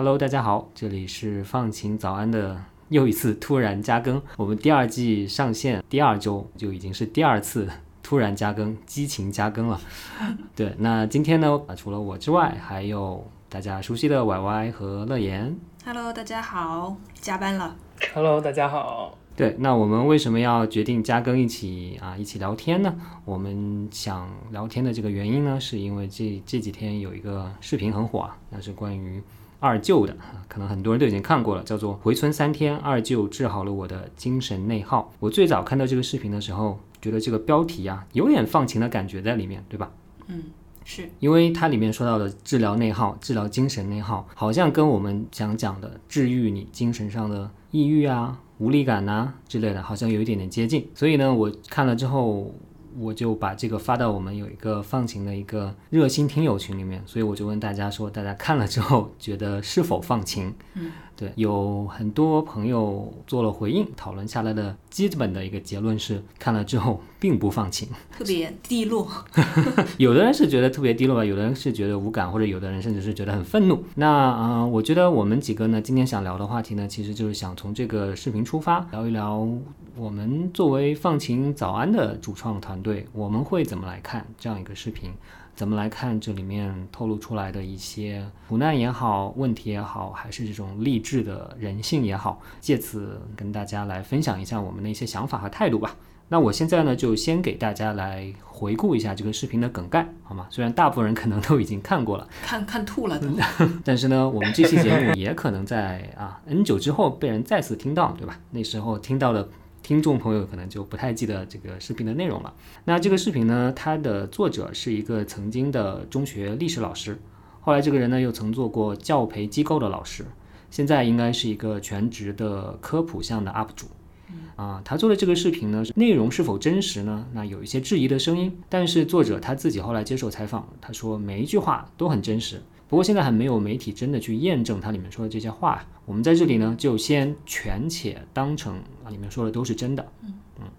Hello，大家好，这里是放晴早安的又一次突然加更。我们第二季上线第二周就已经是第二次突然加更、激情加更了。对，那今天呢，啊，除了我之外，还有大家熟悉的 Y Y 和乐言。Hello，大家好，加班了。Hello，大家好。对，那我们为什么要决定加更一起啊一起聊天呢？我们想聊天的这个原因呢，是因为这这几天有一个视频很火啊，那是关于二舅的，啊可能很多人都已经看过了，叫做《回村三天，二舅治好了我的精神内耗》。我最早看到这个视频的时候，觉得这个标题啊有点放晴的感觉在里面，对吧？嗯，是因为它里面说到的治疗内耗、治疗精神内耗，好像跟我们想讲的治愈你精神上的抑郁啊、无力感呐、之类的，好像有一点点接近。所以呢，我看了之后，我就把这个发到我们有一个放晴的一个热心听友群里面，所以我就问大家说，大家看了之后觉得是否放晴？嗯，对，有很多朋友做了回应，讨论下来的基本的一个结论是，看了之后并不放晴。特别低落。有的人是觉得特别低落吧，有的人是觉得无感，或者有的人甚至是觉得很愤怒。那呃，我觉得我们几个呢，今天想聊的话题呢，其实就是想从这个视频出发，聊一聊我们作为放晴早安的主创团队，我们会怎么来看这样一个视频。怎么来看这里面透露出来的一些苦难也好，问题也好，还是这种励志的人性也好，借此跟大家来分享一下我们的一些想法和态度吧。那我现在呢，就先给大家来回顾一下这个视频的梗概，好吗？虽然大部分人可能都已经看过了，看看吐了都。但是呢，我们这期节目也可能在啊 N 久之后被人再次听到，对吧？那时候听到的听众朋友可能就不太记得这个视频的内容了。那这个视频呢，它的作者是一个曾经的中学历史老师，后来这个人呢又曾做过教培机构的老师，现在应该是一个全职的科普向的 UP 主。啊，他做的这个视频呢，内容是否真实呢？那有一些质疑的声音，但是作者他自己后来接受采访，他说每一句话都很真实。不过现在还没有媒体真的去验证他里面说的这些话。我们在这里呢，就先权且当成啊里面说的都是真的。嗯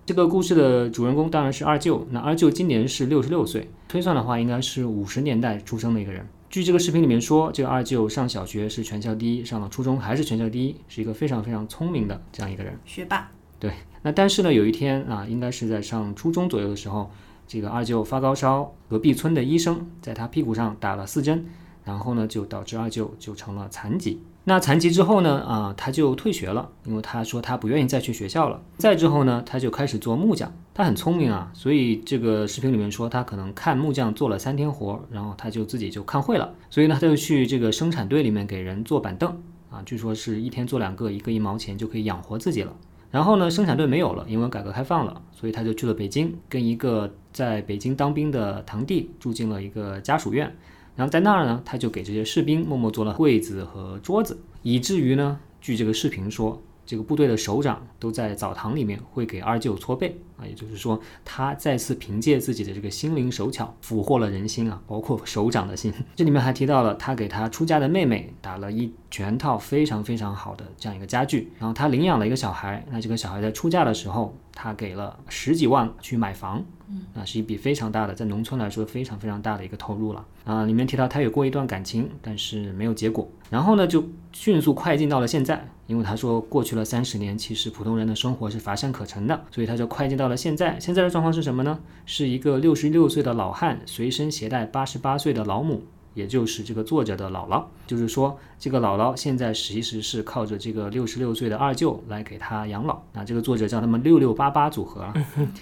这个故事的主人公当然是二舅。那二舅今年是六十六岁，推算的话应该是五十年代出生的一个人。据这个视频里面说，这个二舅上小学是全校第一，上了初中还是全校第一，是一个非常非常聪明的这样一个人。学霸。对，那但是呢，有一天啊，应该是在上初中左右的时候，这个二舅发高烧，隔壁村的医生在他屁股上打了四针，然后呢，就导致二舅就成了残疾。那残疾之后呢，啊，他就退学了，因为他说他不愿意再去学校了。再之后呢，他就开始做木匠。他很聪明啊，所以这个视频里面说他可能看木匠做了三天活，然后他就自己就看会了，所以呢，他就去这个生产队里面给人做板凳啊，据说是一天做两个，一个一毛钱就可以养活自己了。然后呢，生产队没有了，因为改革开放了，所以他就去了北京，跟一个在北京当兵的堂弟住进了一个家属院。然后在那儿呢，他就给这些士兵默默做了柜子和桌子，以至于呢，据这个视频说，这个部队的首长都在澡堂里面会给二舅搓背啊，也就是说，他再次凭借自己的这个心灵手巧俘获了人心啊，包括首长的心。这里面还提到了他给他出嫁的妹妹打了一全套非常非常好的这样一个家具，然后他领养了一个小孩，那这个小孩在出嫁的时候，他给了十几万去买房，嗯，那是一笔非常大的，在农村来说非常非常大的一个投入了啊。里面提到他有过一段感情，但是没有结果，然后呢就迅速快进到了现在，因为他说过去了三十年，其实普通人的生活是乏善可陈的，所以他就快进到了现在。现在的状况是什么呢？是一个六十六岁的老汉随身携带八十八岁的老母。也就是这个作者的姥姥，就是说这个姥姥现在其实是靠着这个六十六岁的二舅来给他养老。那这个作者叫他们六六八八组合啊。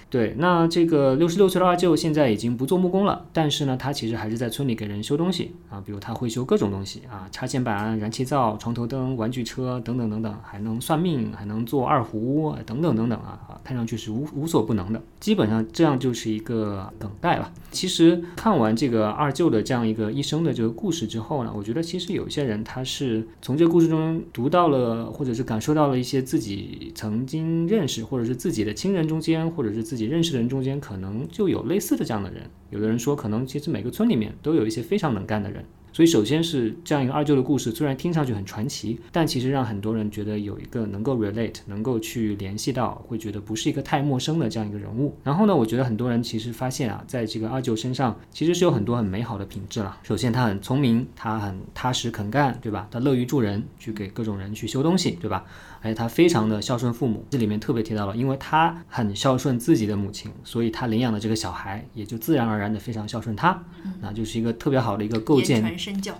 对，那这个六十六岁的二舅现在已经不做木工了，但是呢，他其实还是在村里给人修东西啊，比如他会修各种东西啊，插线板、燃气灶、床头灯、玩具车等等等等，还能算命，还能做二胡等等等等啊啊，看上去是无无所不能的。基本上这样就是一个等待了。其实看完这个二舅的这样一个一生的这个故事之后呢，我觉得其实有一些人他是从这个故事中读到了，或者是感受到了一些自己曾经认识，或者是自己的亲人中间，或者是自己认识的人中间，可能就有类似的这样的人。有的人说，可能其实每个村里面都有一些非常能干的人，所以首先是这样一个二舅的故事，虽然听上去很传奇，但其实让很多人觉得有一个能够 relate，能够去联系到，会觉得不是一个太陌生的这样一个人物。然后呢，我觉得很多人其实发现啊，在这个二舅身上其实是有很多很美好的品质了。首先他很聪明，他很踏实肯干，对吧？他乐于助人，去给各种人去修东西，对吧？而且他非常的孝顺父母，这里面特别提到了，因为他很孝顺自己的母亲，所以他领养的这个小孩也就自然而然的非常孝顺他，那就是一个特别好的一个构建。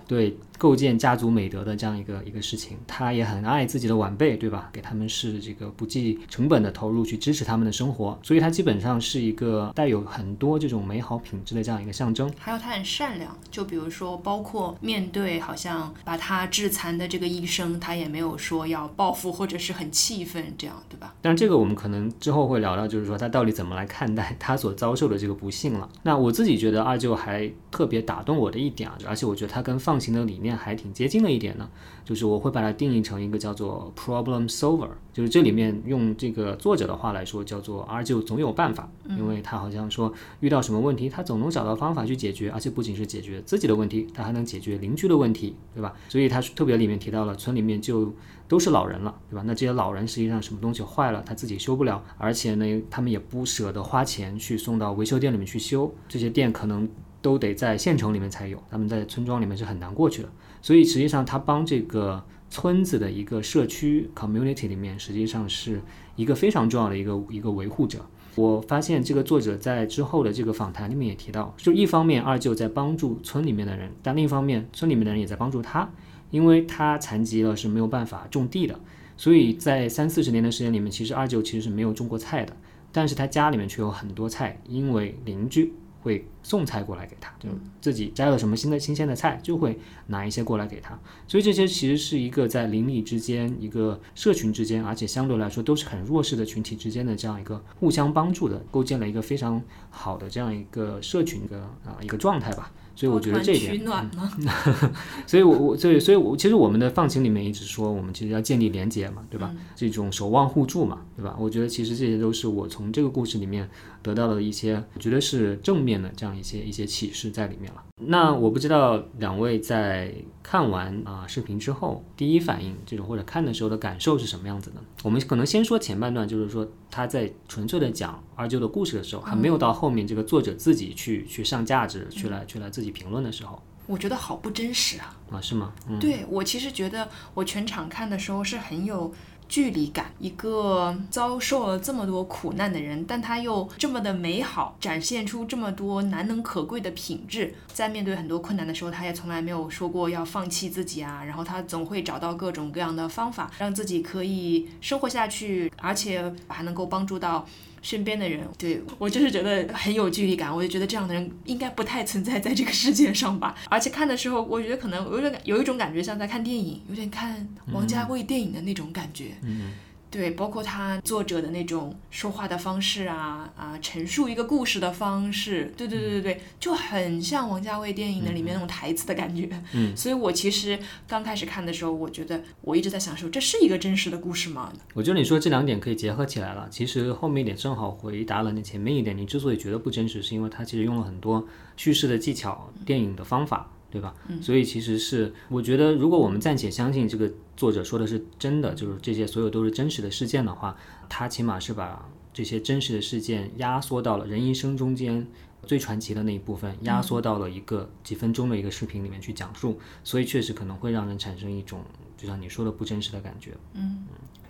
对构建家族美德的这样一个一个事情，他也很爱自己的晚辈，对吧？给他们是这个不计成本的投入去支持他们的生活，所以他基本上是一个带有很多这种美好品质的这样一个象征。还有他很善良，就比如说，包括面对好像把他致残的这个医生，他也没有说要报复或者是很气愤这样，对吧？但这个我们可能之后会聊到，就是说他到底怎么来看待他所遭受的这个不幸了。那我自己觉得二舅还特别打动我的一点啊，而且我觉得他跟放行的理念还挺接近的一点呢，就是我会把它定义成一个叫做 problem solver，就是这里面用这个作者的话来说，叫做 R 就总有办法，因为他好像说遇到什么问题，他总能找到方法去解决，而且不仅是解决自己的问题，他还能解决邻居的问题，对吧？所以他特别里面提到了村里面就都是老人了，对吧？那这些老人实际上什么东西坏了，他自己修不了，而且呢，他们也不舍得花钱去送到维修店里面去修，这些店可能都得在县城里面才有，他们在村庄里面是很难过去的。所以实际上他帮这个村子的一个社区 community 里面，实际上是一个非常重要的一个一个维护者。我发现这个作者在之后的这个访谈里面也提到，就一方面二舅在帮助村里面的人，但另一方面村里面的人也在帮助他，因为他残疾了是没有办法种地的，所以在三四十年的时间里面，其实二舅其实是没有种过菜的，但是他家里面却有很多菜，因为邻居会送菜过来给他，就自己摘了什么新的新鲜的菜，就会拿一些过来给他。所以这些其实是一个在邻里之间、一个社群之间，而且相对来说都是很弱势的群体之间的这样一个互相帮助的，构建了一个非常好的这样一个社群的啊一个状态吧。所以我觉得这一点暖吗？所以我，我所以所以我其实我们的放晴里面一直说，我们其实要建立连接嘛，对吧？这种守望互助嘛，对吧？我觉得其实这些都是我从这个故事里面得到的一些，我觉得是正面的这样一些一些启示在里面了。那我不知道两位在看完啊、视频之后，第一反应这种或者看的时候的感受是什么样子的？我们可能先说前半段，就是说他在纯粹的讲二舅的故事的时候，还没有到后面这个作者自己去去上价值，去来去来自己评论的时候我觉得好不真实啊！啊，是吗？嗯。对我其实觉得我全场看的时候是很有距离感，一个遭受了这么多苦难的人，但他又这么的美好，展现出这么多难能可贵的品质。在面对很多困难的时候，他也从来没有说过要放弃自己啊，然后他总会找到各种各样的方法，让自己可以生活下去，而且还能够帮助到。身边的人，对我就是觉得很有距离感，我就觉得这样的人应该不太存在在这个世界上吧。而且看的时候，我觉得可能有点有一种感觉像在看电影，有点看王家卫电影的那种感觉。嗯对，包括他作者的那种说话的方式啊啊，陈述一个故事的方式，对对对对对，就很像王家卫电影的里面那种台词的感觉。嗯，所以我其实刚开始看的时候，我觉得我一直在想说，这是一个真实的故事吗？我觉得你说这两点可以结合起来了。其实后面一点正好回答了你前面一点。你之所以觉得不真实，是因为它其实用了很多叙事的技巧、电影的方法，对吧？嗯。所以其实是我觉得，如果我们暂且相信这个作者说的是真的，就是这些所有都是真实的事件的话，他起码是把这些真实的事件压缩到了人一生中间。最传奇的那一部分压缩到了一个几分钟的一个视频里面去讲述，所以确实可能会让人产生一种就像你说的不真实的感觉。嗯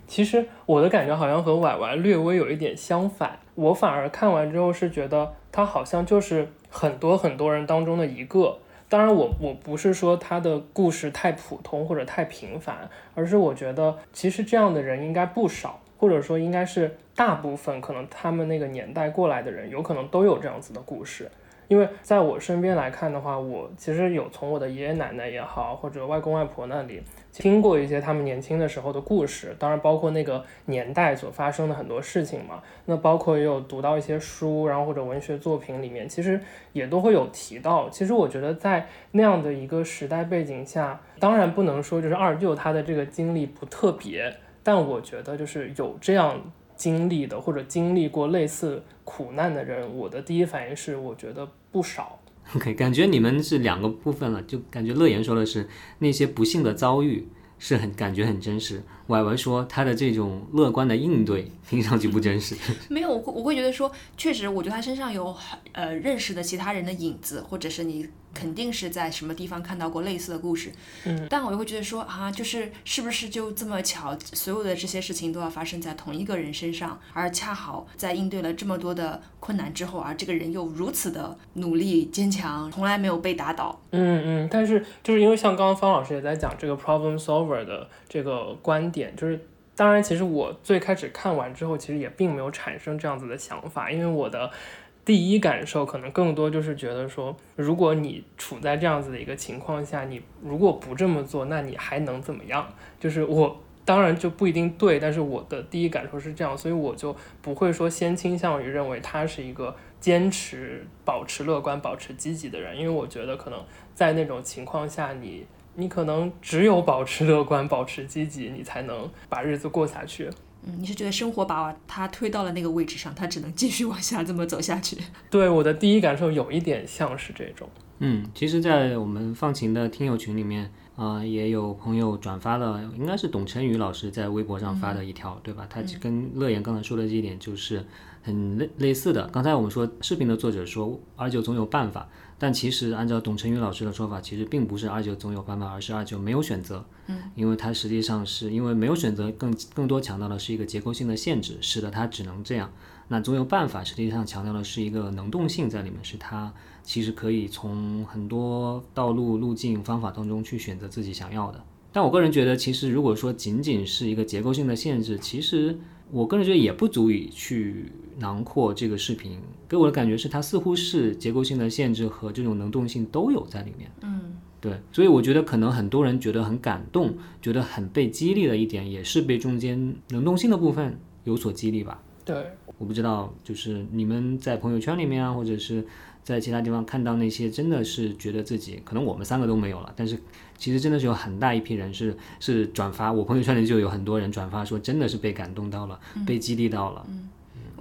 其实我的感觉好像和婉婉略微有一点相反，我反而看完之后是觉得他好像就是很多很多人当中的一个。当然我，我不是说他的故事太普通或者太平凡，而是我觉得其实这样的人应该不少，或者说应该是大部分可能他们那个年代过来的人，有可能都有这样子的故事。因为在我身边来看的话，我其实有从我的爷爷奶奶也好，或者外公外婆那里听过一些他们年轻的时候的故事，当然包括那个年代所发生的很多事情嘛。那包括也有读到一些书，然后或者文学作品里面，其实也都会有提到。其实我觉得在那样的一个时代背景下，当然不能说就是二舅他的这个经历不特别，但我觉得就是有这样经历的或者经历过类似苦难的人，我的第一反应是我觉得不少。OK，感觉你们是两个部分了，就感觉乐言说的是那些不幸的遭遇是很感觉很真实，婉婉说他的这种乐观的应对 听上去不真实。没有，我会我会觉得说，确实，我觉得他身上有很呃认识的其他人的影子，或者是你肯定是在什么地方看到过类似的故事。嗯，但我又会觉得说啊，就是是不是就这么巧，所有的这些事情都要发生在同一个人身上，而恰好在应对了这么多的困难之后，而这个人又如此的努力坚强，从来没有被打倒。嗯嗯，但是就是因为像刚刚方老师也在讲这个 problem solver 的这个观点，就是当然，其实我最开始看完之后，其实也并没有产生这样子的想法，因为我的第一感受可能更多就是觉得说，如果你处在这样子的一个情况下，你如果不这么做，那你还能怎么样？就是我当然就不一定对，但是我的第一感受是这样，所以我就不会说先倾向于认为他是一个坚持保持乐观、保持积极的人，因为我觉得可能在那种情况下，你你可能只有保持乐观、保持积极，你才能把日子过下去。嗯，你是觉得生活把他推到了那个位置上，他只能继续往下这么走下去？对我的第一感受有一点像是这种。嗯，其实，在我们放晴的听友群里面，啊、也有朋友转发了，应该是董晨宇老师在微博上发的一条，对吧？他就跟乐言刚才说的这一点就是很类类似的。刚才我们说视频的作者说二舅总有办法，但其实按照董晨宇老师的说法，其实并不是二舅总有办法，而是二舅没有选择。嗯，因为他实际上是因为没有选择，更更多强调的是一个结构性的限制，使得他只能这样。那总有办法，实际上强调的是一个能动性在里面，是他其实可以从很多道路、路径、方法当中去选择自己想要的。但我个人觉得，其实如果说仅仅是一个结构性的限制，其实我个人觉得也不足以去囊括这个视频。给我的感觉是，它似乎是结构性的限制和这种能动性都有在里面。嗯，对，所以我觉得可能很多人觉得很感动，觉得很被激励的一点，也是被中间能动性的部分有所激励吧。对，我不知道，就是你们在朋友圈里面啊，或者是在其他地方看到那些，真的是觉得自己可能我们三个都没有了，但是其实真的是有很大一批人是 是转发，我朋友圈里就有很多人转发说，真的是被感动到了，被激励到了。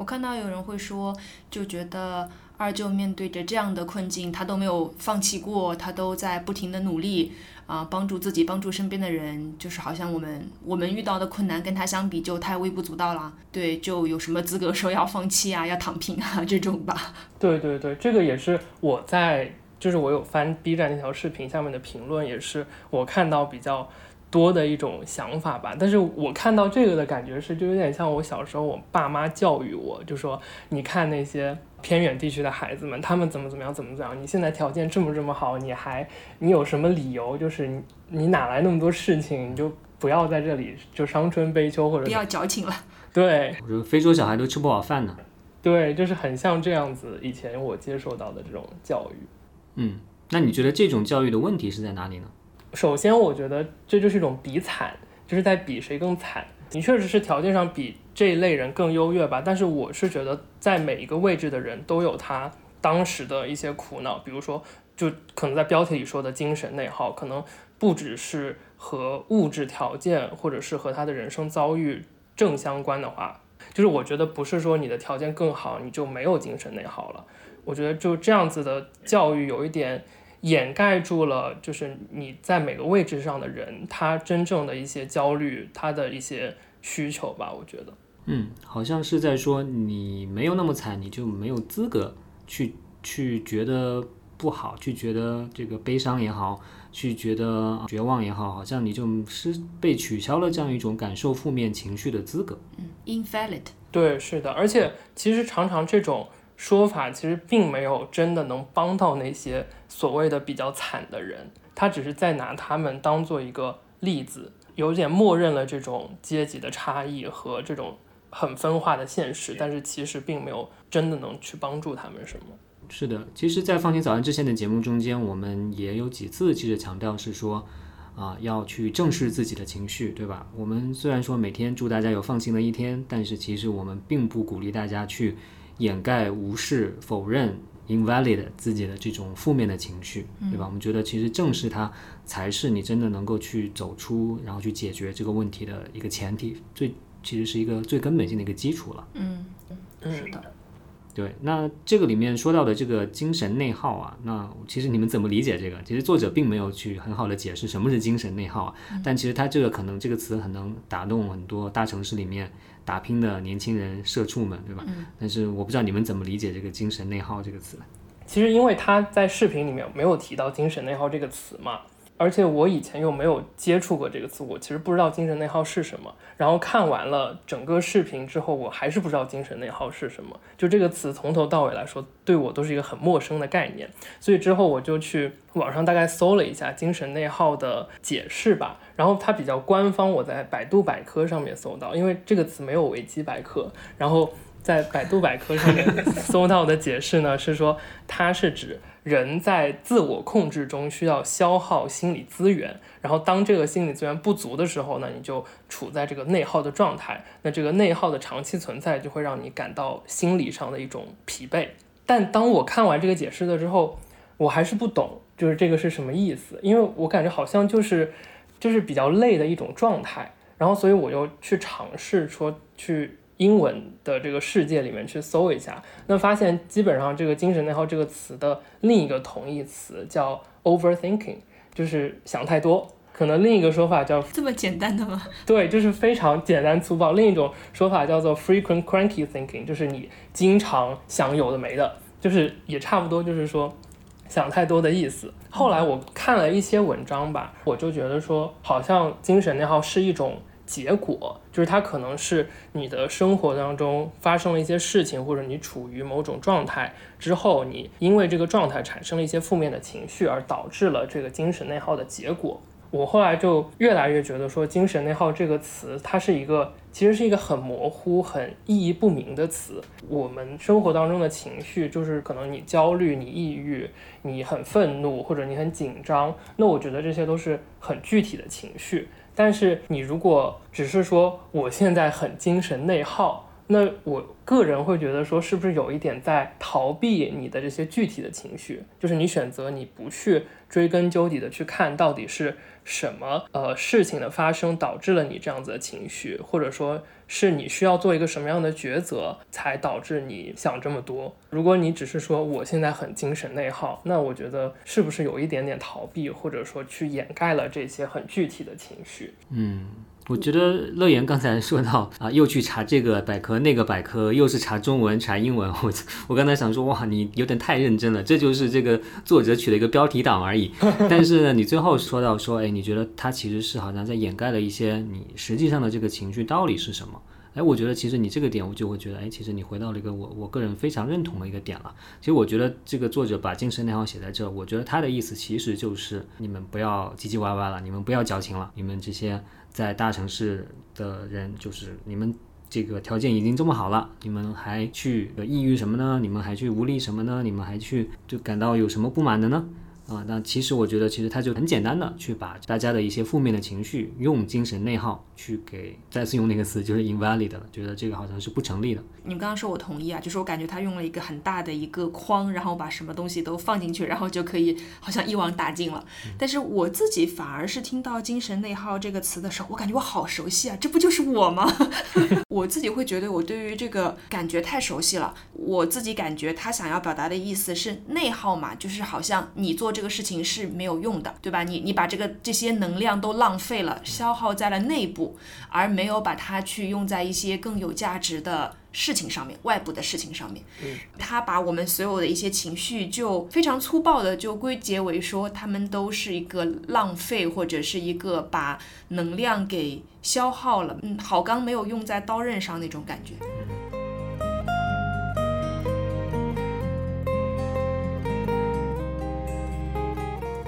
我看到有人会说，就觉得二舅面对着这样的困境，他都没有放弃过，他都在不停的努力啊、帮助自己，帮助身边的人，就是好像我们我们遇到的困难跟他相比就太微不足道了。对，就有什么资格说要放弃啊，要躺平啊这种吧？对对对，这个也是我在，就是我有翻 B 站那条视频下面的评论，也是我看到比较多的一种想法吧。但是我看到这个的感觉是，就有点像我小时候我爸妈教育我，就说你看那些偏远地区的孩子们，他们怎么怎么样，怎么怎么样，你现在条件这么这么好，你还你有什么理由？就是你你哪来那么多事情，你就不要在这里就伤春悲秋或者不要矫情了。对我说非洲小孩都吃不饱饭呢。对，就是很像这样子。以前我接受到的这种教育。嗯，那你觉得这种教育的问题是在哪里呢？首先，我觉得这就是一种比惨，就是在比谁更惨。你确实是条件上比这一类人更优越吧，但是我是觉得在每一个位置的人都有他当时的一些苦恼，比如说，就可能在标题里说的精神内耗，可能不只是和物质条件或者是和他的人生遭遇正相关的话，就是我觉得不是说你的条件更好你就没有精神内耗了。我觉得就这样子的教育有一点掩盖住了，就是你在每个位置上的人，他真正的一些焦虑，他的一些需求吧。我觉得，嗯，好像是在说你没有那么惨，你就没有资格去去觉得不好，去觉得这个悲伤也好，去觉得绝望也好，好像你就是被取消了这样一种感受负面情绪的资格。嗯，invalid。对，是的，而且其实常常这种说法其实并没有真的能帮到那些所谓的比较惨的人，他只是在拿他们当做一个例子，有点默认了这种阶级的差异和这种很分化的现实，但是其实并没有真的能去帮助他们什么。是的，其实，在放晴早安之前的节目中间，我们也有几次其实强调是说，啊、要去正视自己的情绪，对吧？我们虽然说每天祝大家有放心的一天，但是其实我们并不鼓励大家去掩盖、无视、否认、invalid 自己的这种负面的情绪，对吧？我们觉得其实正视它，才是你真的能够去走出，然后去解决这个问题的一个前提，最其实是一个最根本性的一个基础了。嗯，嗯是的。对，那这个里面说到的这个精神内耗啊，那其实你们怎么理解这个？其实作者并没有去很好的解释什么是精神内耗啊，但其实他这个可能这个词很能打动很多大城市里面打拼的年轻人、社畜们，对吧？但是我不知道你们怎么理解这个精神内耗这个词。其实因为他在视频里面没有提到精神内耗这个词嘛。而且我以前又没有接触过这个词，我其实不知道精神内耗是什么。然后看完了整个视频之后，我还是不知道精神内耗是什么。就这个词从头到尾来说，对我都是一个很陌生的概念。所以之后我就去网上大概搜了一下精神内耗的解释吧。然后它比较官方，我在百度百科上面搜到，因为这个词没有维基百科。然后在百度百科上面 搜到的解释呢，是说它是指。人在自我控制中需要消耗心理资源，然后当这个心理资源不足的时候呢，你就处在这个内耗的状态。那这个内耗的长期存在就会让你感到心理上的一种疲惫。但当我看完这个解释了之后，我还是不懂，就是这个是什么意思？因为我感觉好像就是就是比较累的一种状态。然后所以我又去尝试说去。英文的这个世界里面去搜一下，那发现基本上这个精神内耗这个词的另一个同义词叫 overthinking，就是想太多。可能另一个说法叫这么简单的吗？对，就是非常简单粗暴。另一种说法叫做 frequent cranky thinking，就是你经常想有的没的，就是也差不多，就是说想太多的意思。后来我看了一些文章吧，我就觉得说，好像精神内耗是一种。结果就是它可能是你的生活当中发生了一些事情，或者你处于某种状态之后，你因为这个状态产生了一些负面的情绪，而导致了这个精神内耗的结果。我后来就越来越觉得说，精神内耗这个词，它是一个其实是一个很模糊、很意义不明的词。我们生活当中的情绪，就是可能你焦虑、你抑郁、你很愤怒，或者你很紧张，那我觉得这些都是很具体的情绪。但是你如果只是说我现在很精神内耗，那我个人会觉得说是不是有一点在逃避你的这些具体的情绪？就是你选择你不去追根究底的去看到底是什么呃事情的发生导致了你这样子的情绪，或者说。是你需要做一个什么样的抉择，才导致你想这么多？如果你只是说我现在很精神内耗，那我觉得是不是有一点点逃避，或者说去掩盖了这些很具体的情绪？嗯。我觉得乐言刚才说到啊，又去查这个百科那个百科，又是查中文查英文。我我刚才想说，哇，你有点太认真了，这就是这个作者取了一个标题党而已。但是呢，你最后说到说，哎，你觉得他其实是好像在掩盖了一些你实际上的这个情绪到底是什么？哎，我觉得其实你这个点，我就会觉得，哎，其实你回到了一个我我个人非常认同的一个点了。其实我觉得这个作者把精神内耗写在这，我觉得他的意思其实就是你们不要唧唧歪歪了，你们不要矫情了，你们这些。在大城市的人，就是你们这个条件已经这么好了，你们还去抑郁什么呢？你们还去无力什么呢？你们还去就感到有什么不满的呢？啊，那其实我觉得，其实他就很简单的去把大家的一些负面的情绪用精神内耗去给再次用那个词，就是 invalid 了，觉得这个好像是不成立的。你们刚刚说我同意啊，就是我感觉他用了一个很大的一个框，然后把什么东西都放进去，然后就可以好像一网打尽了。但是我自己反而是听到精神内耗这个词的时候，我感觉我好熟悉啊，这不就是我吗？我自己会觉得我对于这个感觉太熟悉了。我自己感觉他想要表达的意思是内耗嘛，就是好像你做这。这个事情是没有用的，对吧？你你把这个这些能量都浪费了，消耗在了内部，而没有把它去用在一些更有价值的事情上面，外部的事情上面。嗯，他把我们所有的一些情绪就非常粗暴的就归结为说，他们都是一个浪费，或者是一个把能量给消耗了。嗯，好钢没有用在刀刃上那种感觉。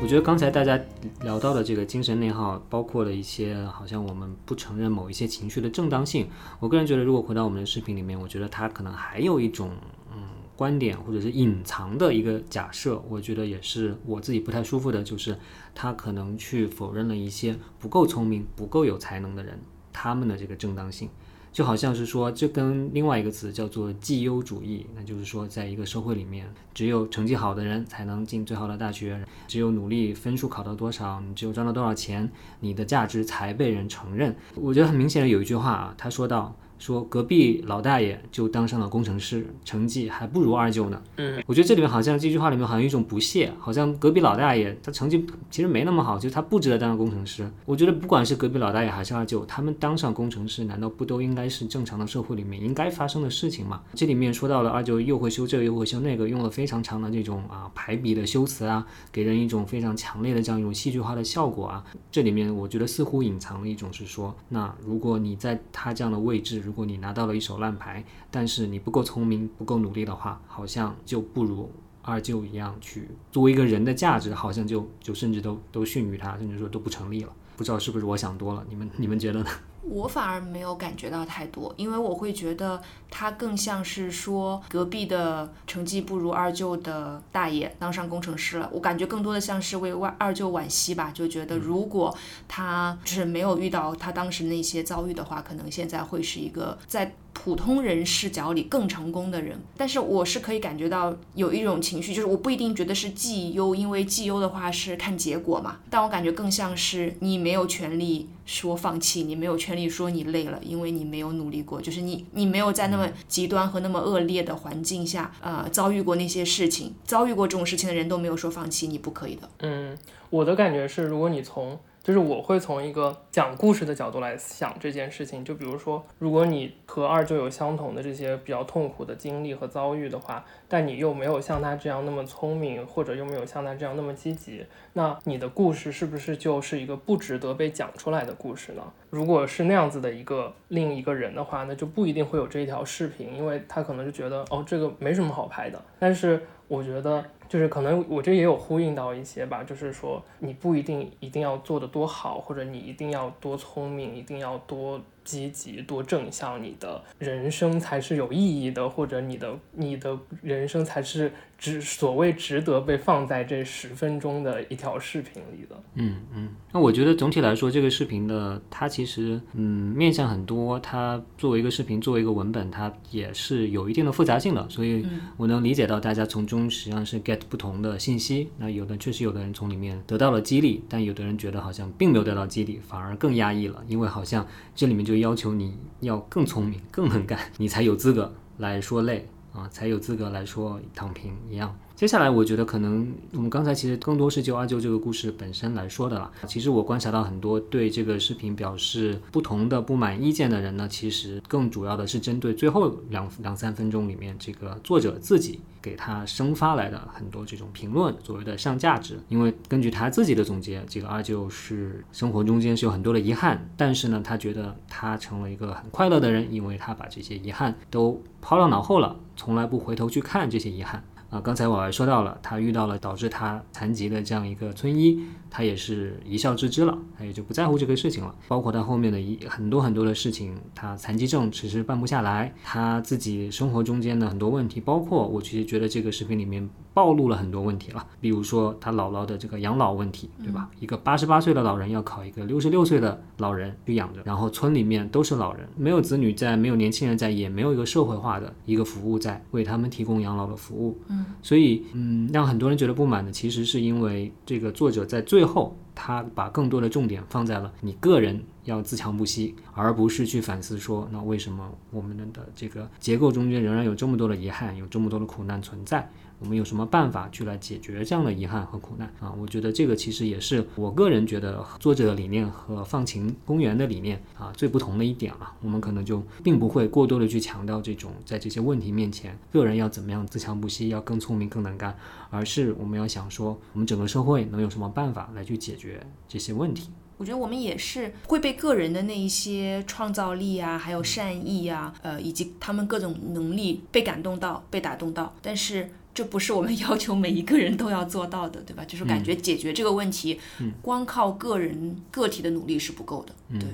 我觉得刚才大家聊到的这个精神内耗，包括了一些好像我们不承认某一些情绪的正当性。我个人觉得，如果回到我们的视频里面，我觉得他可能还有一种嗯观点，或者是隐藏的一个假设，我觉得也是我自己不太舒服的，就是他可能去否认了一些不够聪明、不够有才能的人他们的这个正当性。就好像是说，这跟另外一个词叫做绩优主义，那就是说，在一个社会里面，只有成绩好的人才能进最好的大学，只有努力分数考到多少，你只有赚到多少钱，你的价值才被人承认。我觉得很明显的有一句话啊，他说到，说隔壁老大爷就当上了工程师，成绩还不如二舅呢。嗯，我觉得这里面好像这句话里面好像有一种不屑，好像隔壁老大爷他成绩其实没那么好，就是他不值得当上工程师。我觉得不管是隔壁老大爷还是二舅，他们当上工程师，难道不都应该是正常的社会里面应该发生的事情吗？这里面说到了二舅又会修这个又会修那个，用了非常长的这种啊排比的修辞啊，给人一种非常强烈的这样一种戏剧化的效果啊。这里面我觉得似乎隐藏了一种是说，那如果你在他这样的位置，如果你拿到了一手烂牌，但是你不够聪明、不够努力的话，好像就不如二舅一样去作为一个人的价值，好像就就甚至都都逊于他，甚至说都不成立了。不知道是不是我想多了，你们你们觉得呢？我反而没有感觉到太多，因为我会觉得他更像是说隔壁的成绩不如二舅的大爷当上工程师了。我感觉更多的像是为外二舅惋惜吧，就觉得如果他就是没有遇到他当时那些遭遇的话，可能现在会是一个在普通人视角里更成功的人。但是我是可以感觉到有一种情绪，就是我不一定觉得是绩优，因为绩优的话是看结果嘛。但我感觉更像是你没有权利说放弃，你没有权利说你累了，因为你没有努力过，就是你你没有在那么极端和那么恶劣的环境下，呃，遭遇过那些事情，遭遇过这种事情的人都没有说放弃，你不可以的。嗯，我的感觉是，如果你从就是我会从一个讲故事的角度来想这件事情，就比如说，如果你和二舅有相同的这些比较痛苦的经历和遭遇的话，但你又没有像他这样那么聪明，或者又没有像他这样那么积极，那你的故事是不是就是一个不值得被讲出来的故事呢？如果是那样子的一个另一个人的话，那就不一定会有这一条视频，因为他可能就觉得哦，这个没什么好拍的。但是我觉得。就是可能我这也有呼应到一些吧，就是说你不一定一定要做的多好，或者你一定要多聪明，一定要多积极、多正向，你的人生才是有意义的，或者你的你的人生才是值所谓值得被放在这十分钟的一条视频里的。嗯嗯，那我觉得总体来说，这个视频的它其实嗯面向很多，它作为一个视频，作为一个文本，它也是有一定的复杂性的，所以我能理解到大家从中实际上是 get 不同的信息。那有的确实有的人从里面得到了激励，但有的人觉得好像并没有得到激励，反而更压抑了，因为好像这里面就就要求你要更聪明、更能干，你才有资格来说累啊，才有资格来说躺平一样。接下来，我觉得可能我们刚才其实更多是就阿舅这个故事本身来说的了。其实我观察到很多对这个视频表示不同的不满意见的人呢，其实更主要的是针对最后两两三分钟里面这个作者自己给他生发来的很多这种评论，所谓的上价值。因为根据他自己的总结，这个阿舅是生活中间是有很多的遗憾，但是呢，他觉得他成了一个很快乐的人，因为他把这些遗憾都抛到脑后了，从来不回头去看这些遗憾。啊，刚才我还说到了，他遇到了导致他残疾的这样一个村医，他也是一笑置之了，他也就不在乎这个事情了。包括他后面的一很多很多的事情，他残疾证迟迟办不下来，他自己生活中间的很多问题，包括我其实觉得这个视频里面暴露了很多问题了，比如说他姥姥的这个养老问题，对吧？一个八十八岁的老人要考一个六十六岁的老人去养着，然后村里面都是老人，没有子女在，没有年轻人在，也没有一个社会化的一个服务在为他们提供养老的服务。嗯。所以，嗯，让很多人觉得不满的，其实是因为这个作者在最后，他把更多的重点放在了你个人要自强不息，而不是去反思说，那为什么我们的这个结构中间仍然有这么多的遗憾，有这么多的苦难存在？我们有什么办法去来解决这样的遗憾和苦难啊？我觉得这个其实也是我个人觉得作者的理念和放晴公园的理念啊最不同的一点了。我们可能就并不会过多的去强调这种在这些问题面前，个人要怎么样自强不息，要更聪明、更能干，而是我们要想说，我们整个社会能有什么办法来去解决这些问题。我觉得我们也是会被个人的那一些创造力啊，还有善意啊，呃，以及他们各种能力被感动到、被打动到，但是。这不是我们 要求每一个人都要做到的，对吧？就是感觉解决这个问题，光靠个人个体的努力是不够的。对，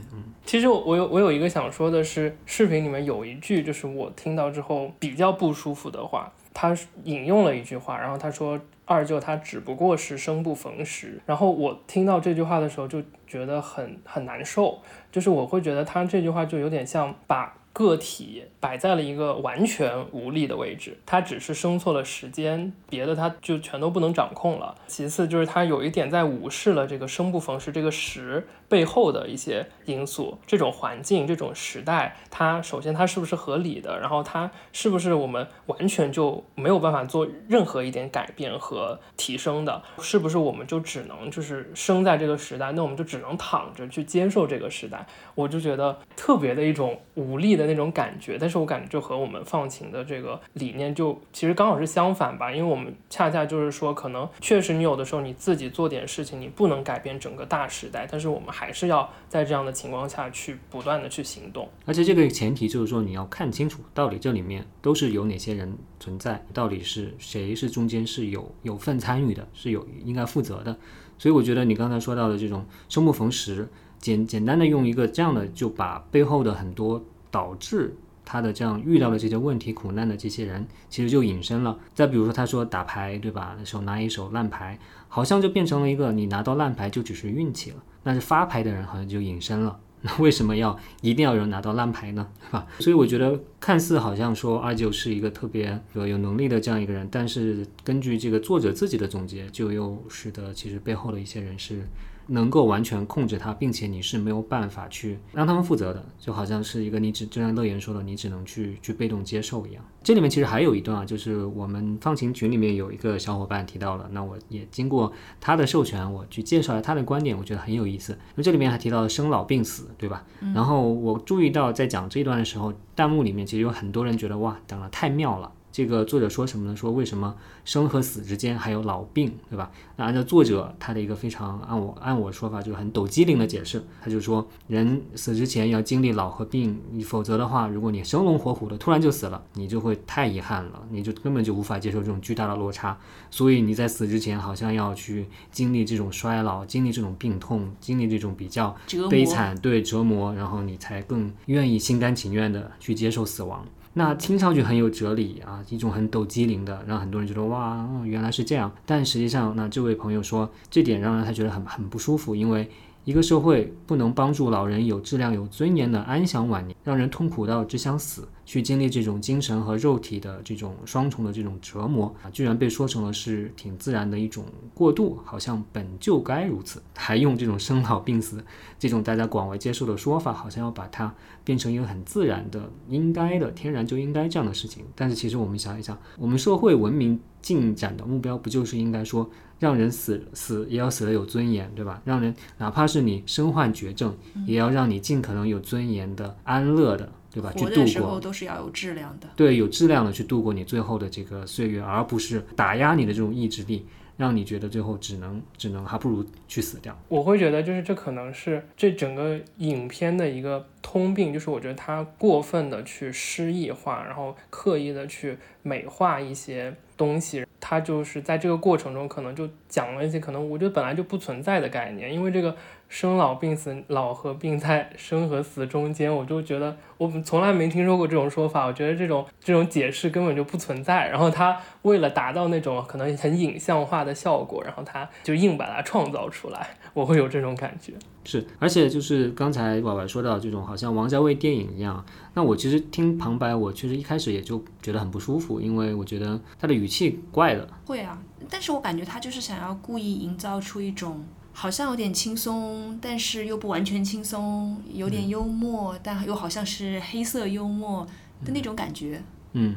其实我我有我有一个想说的是，视频里面有一句就是我听到之后比较不舒服的话，他引用了一句话，然后他说二舅他只不过是生不逢时。然后我听到这句话的时候就觉得很很难受，就是我会觉得他这句话就有点像把。个体摆在了一个完全无力的位置，他只是生错了时间，别的他就全都不能掌控了。其次就是他有一点在无视了这个生不逢时这个时背后的一些因素，这种环境、这种时代，它首先它是不是合理的，然后它是不是我们完全就没有办法做任何一点改变和提升的？是不是我们就只能就是生在这个时代，那我们就只只能躺着去接受这个时代？我就觉得特别的一种无力的。那种感觉，但是我感觉就和我们放晴的这个理念就其实刚好是相反吧，因为我们恰恰就是说，可能确实你有的时候你自己做点事情，你不能改变整个大时代，但是我们还是要在这样的情况下去不断的去行动。而且这个前提就是说，你要看清楚到底这里面都是有哪些人存在，到底是谁是中间是有有份参与的，是有应该负责的。所以我觉得你刚才说到的这种生不逢时，简简单的用一个这样的就把背后的很多。导致他的这样遇到的这些问题、苦难的这些人，其实就隐身了。再比如说，他说打牌，对吧？手拿一手烂牌，好像就变成了一个你拿到烂牌就只是运气了。那是发牌的人好像就隐身了。那为什么要一定要有人拿到烂牌呢？对吧？所以我觉得，看似好像说二舅是一个特别有有能力的这样一个人，但是根据这个作者自己的总结，就又使得其实背后的一些人是。能够完全控制它，并且你是没有办法去让他们负责的，就好像是一个你只就像乐言说的，你只能去去被动接受一样。这里面其实还有一段啊，就是我们放晴群里面有一个小伙伴提到了，那我也经过他的授权，我去介绍了他的观点，我觉得很有意思。那这里面还提到了生老病死，对吧？然后我注意到在讲这一段的时候，弹幕里面其实有很多人觉得哇，讲的太妙了。这个作者说什么呢？说为什么生和死之间还有老病，对吧？那按照作者他的一个非常按我按我说法就是很抖机灵的解释，他就说人死之前要经历老和病，否则的话，如果你生龙活虎的突然就死了，你就会太遗憾了，你就根本就无法接受这种巨大的落差。所以你在死之前好像要去经历这种衰老，经历这种病痛，经历这种比较悲惨对折磨，然后你才更愿意心甘情愿的去接受死亡。那听上去很有哲理啊，一种很抖机灵的，让很多人觉得哇，原来是这样。但实际上，那这位朋友说，这点让他觉得很很不舒服，因为。一个社会不能帮助老人有质量、有尊严的安享晚年，让人痛苦到只想死，去经历这种精神和肉体的这种双重的这种折磨啊，居然被说成了是挺自然的一种过渡，好像本就该如此，还用这种生老病死这种大家广为接受的说法，好像要把它变成一个很自然的、应该的、天然就应该这样的事情。但是其实我们想一想，我们社会文明进展的目标，不就是应该说？让人死死也要死得有尊严，对吧？让人哪怕是你身患绝症，也要让你尽可能有尊严的、安乐的，对吧？去度过。时候都是要有质量的。对，有质量的去度过你最后的这个岁月，而不是打压你的这种意志力，让你觉得最后只能只能还不如去死掉。我会觉得，就是这可能是这整个影片的一个通病，就是我觉得它过分的去诗意化，然后刻意的去美化一些东西。他就是在这个过程中，可能就讲了一些可能我觉得本来就不存在的概念，因为这个生老病死，老和病在生和死中间，我就觉得我从来没听说过这种说法，我觉得这种这种解释根本就不存在。然后他为了达到那种可能很影像化的效果，然后他就硬把它创造出来，我会有这种感觉。是，而且就是刚才婉婉说到这种好像王家卫电影一样，那我其实听旁白，我其实一开始也就觉得很不舒服，因为我觉得他的语气怪的。会啊，但是我感觉他就是想要故意营造出一种好像有点轻松，但是又不完全轻松，有点幽默，但又好像是黑色幽默的那种感觉。嗯，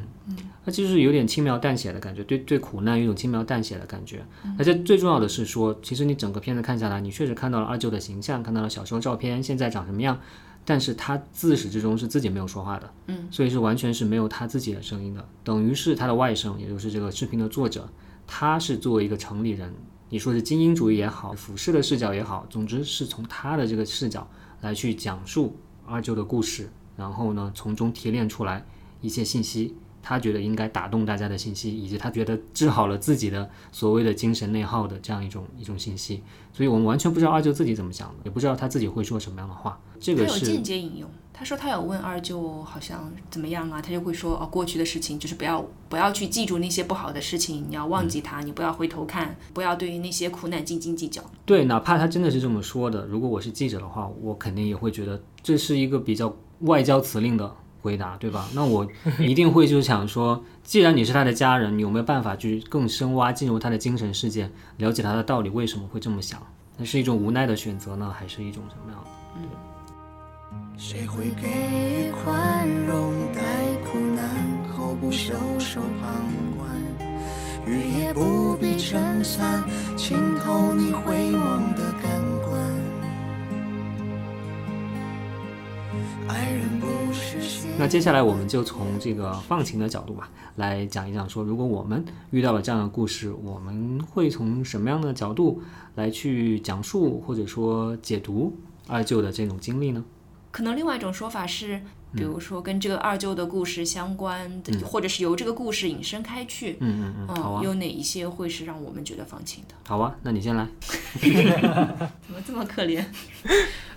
它就是有点轻描淡写的感觉，对对苦难有一种轻描淡写的感觉，而且最重要的是说，其实你整个片子看下来，你确实看到了二舅的形象，看到了小时候照片，现在长什么样，但是他自始至终是自己没有说话的，嗯，所以是完全是没有他自己的声音的，等于是他的外甥，也就是这个视频的作者，他是作为一个城里人，你说是精英主义也好，俯视的视角也好，总之是从他的这个视角来去讲述二舅的故事，然后呢，从中提炼出来。一些信息，他觉得应该打动大家的信息，以及他觉得治好了自己的所谓的精神内耗的这样一种一种信息，所以我们完全不知道二舅自己怎么想的，也不知道他自己会说什么样的话。这个是间接引用，他说他有问二舅好像怎么样啊，他就会说哦，过去的事情就是不要不要去记住那些不好的事情，你要忘记它，你不要回头看，不要对于那些苦难斤斤计较。对，哪怕他真的是这么说的，如果我是记者的话，我肯定也会觉得这是一个比较外交辞令的回答，对吧？那我一定会就是想说，既然你是他的家人，你有没有办法去更深挖进入他的精神世界，了解他的道理为什么会这么想？那是一种无奈的选择呢，还是一种什么样的？谁会给予宽容，待苦难后不袖手旁观？雨也不必撑伞，浸透你回眸的感那接下来我们就从这个放晴的角度吧，来讲一讲说，如果我们遇到了这样的故事，我们会从什么样的角度来去讲述或者说解读二舅的这种经历呢？可能另外一种说法是，比如说跟这个二舅的故事相关的，或者是由这个故事引申开去，嗯嗯嗯，好啊，有哪一些会是让我们觉得放晴的？好啊，那你先来。怎么这么可怜？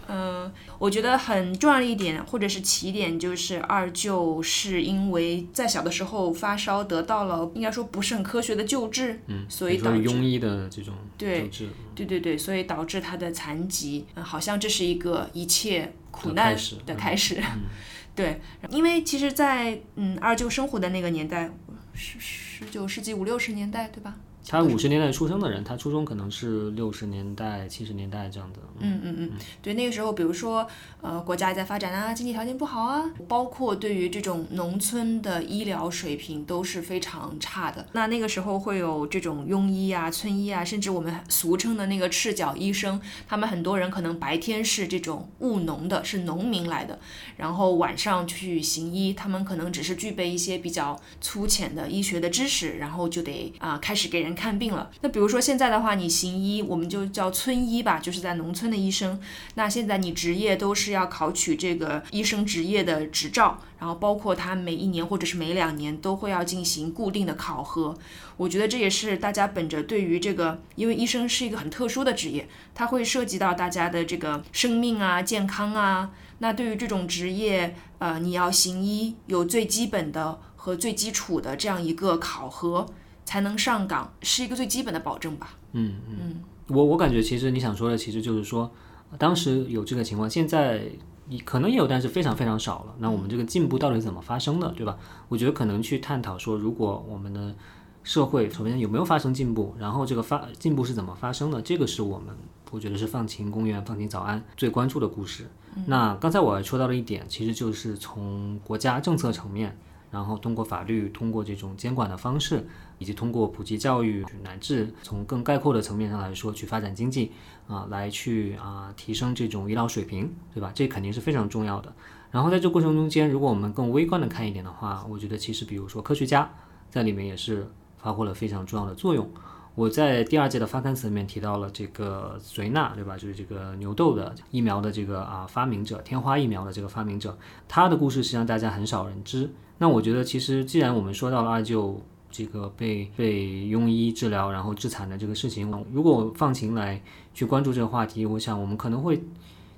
嗯，我觉得很重要的一点，或者是起点，就是二舅是因为在小的时候发烧，得到了应该说不是很科学的救治，嗯，所以导致庸医的这种对救治对对对，所以导致他的残疾，嗯，好像这是一个一切苦的难开始嗯的开始。对，因为其实在，嗯二舅生活的那个年代，十十九世纪五六十年代，对吧？他五十年代出生的人，他初中可能是六十年代、七十年代这样的。嗯嗯嗯，对，那个时候，比如说，呃，国家也在发展啊，经济条件不好啊，包括对于这种农村的医疗水平都是非常差的。那那个时候会有这种庸医啊、村医啊，甚至我们俗称的那个赤脚医生，他们很多人可能白天是这种务农的，是农民来的，然后晚上去行医，他们可能只是具备一些比较粗浅的医学的知识，然后就得啊、开始给人看病了。那比如说现在的话，你行医，我们就叫村医吧，就是在农村的医生。那现在你执业都是要考取这个医生执业的执照，然后包括他每一年或者是每两年都会要进行固定的考核。我觉得这也是大家本着对于这个，因为医生是一个很特殊的职业，它会涉及到大家的这个生命啊、健康啊。那对于这种职业，呃，你要行医，有最基本的和最基础的这样一个考核，才能上岗，是一个最基本的保证吧。嗯嗯，我我感觉其实你想说的，其实就是说，当时有这个情况，现在你可能也有，但是非常非常少了。那我们这个进步到底怎么发生的，对吧？我觉得可能去探讨说，如果我们的社会首先有没有发生进步，然后这个发进步是怎么发生的，这个是我们我觉得是放晴公园、放晴早安最关注的故事。那刚才我还说到了一点，其实就是从国家政策层面。然后通过法律，通过这种监管的方式，以及通过普及教育，乃至从更概括的层面上来说，去发展经济啊，来去啊提升这种医疗水平，对吧？这肯定是非常重要的。然后在这过程中间，如果我们更微观的看一点的话，我觉得其实比如说科学家在里面也是发挥了非常重要的作用。我在第二届的发刊词里面提到了这个隋纳，对吧？就是这个牛痘的疫苗的这个啊发明者，天花疫苗的这个发明者，他的故事实际上大家很少人知。那我觉得其实既然我们说到了二舅这个被被庸医治疗然后致残的这个事情，如果放晴来去关注这个话题，我想我们可能会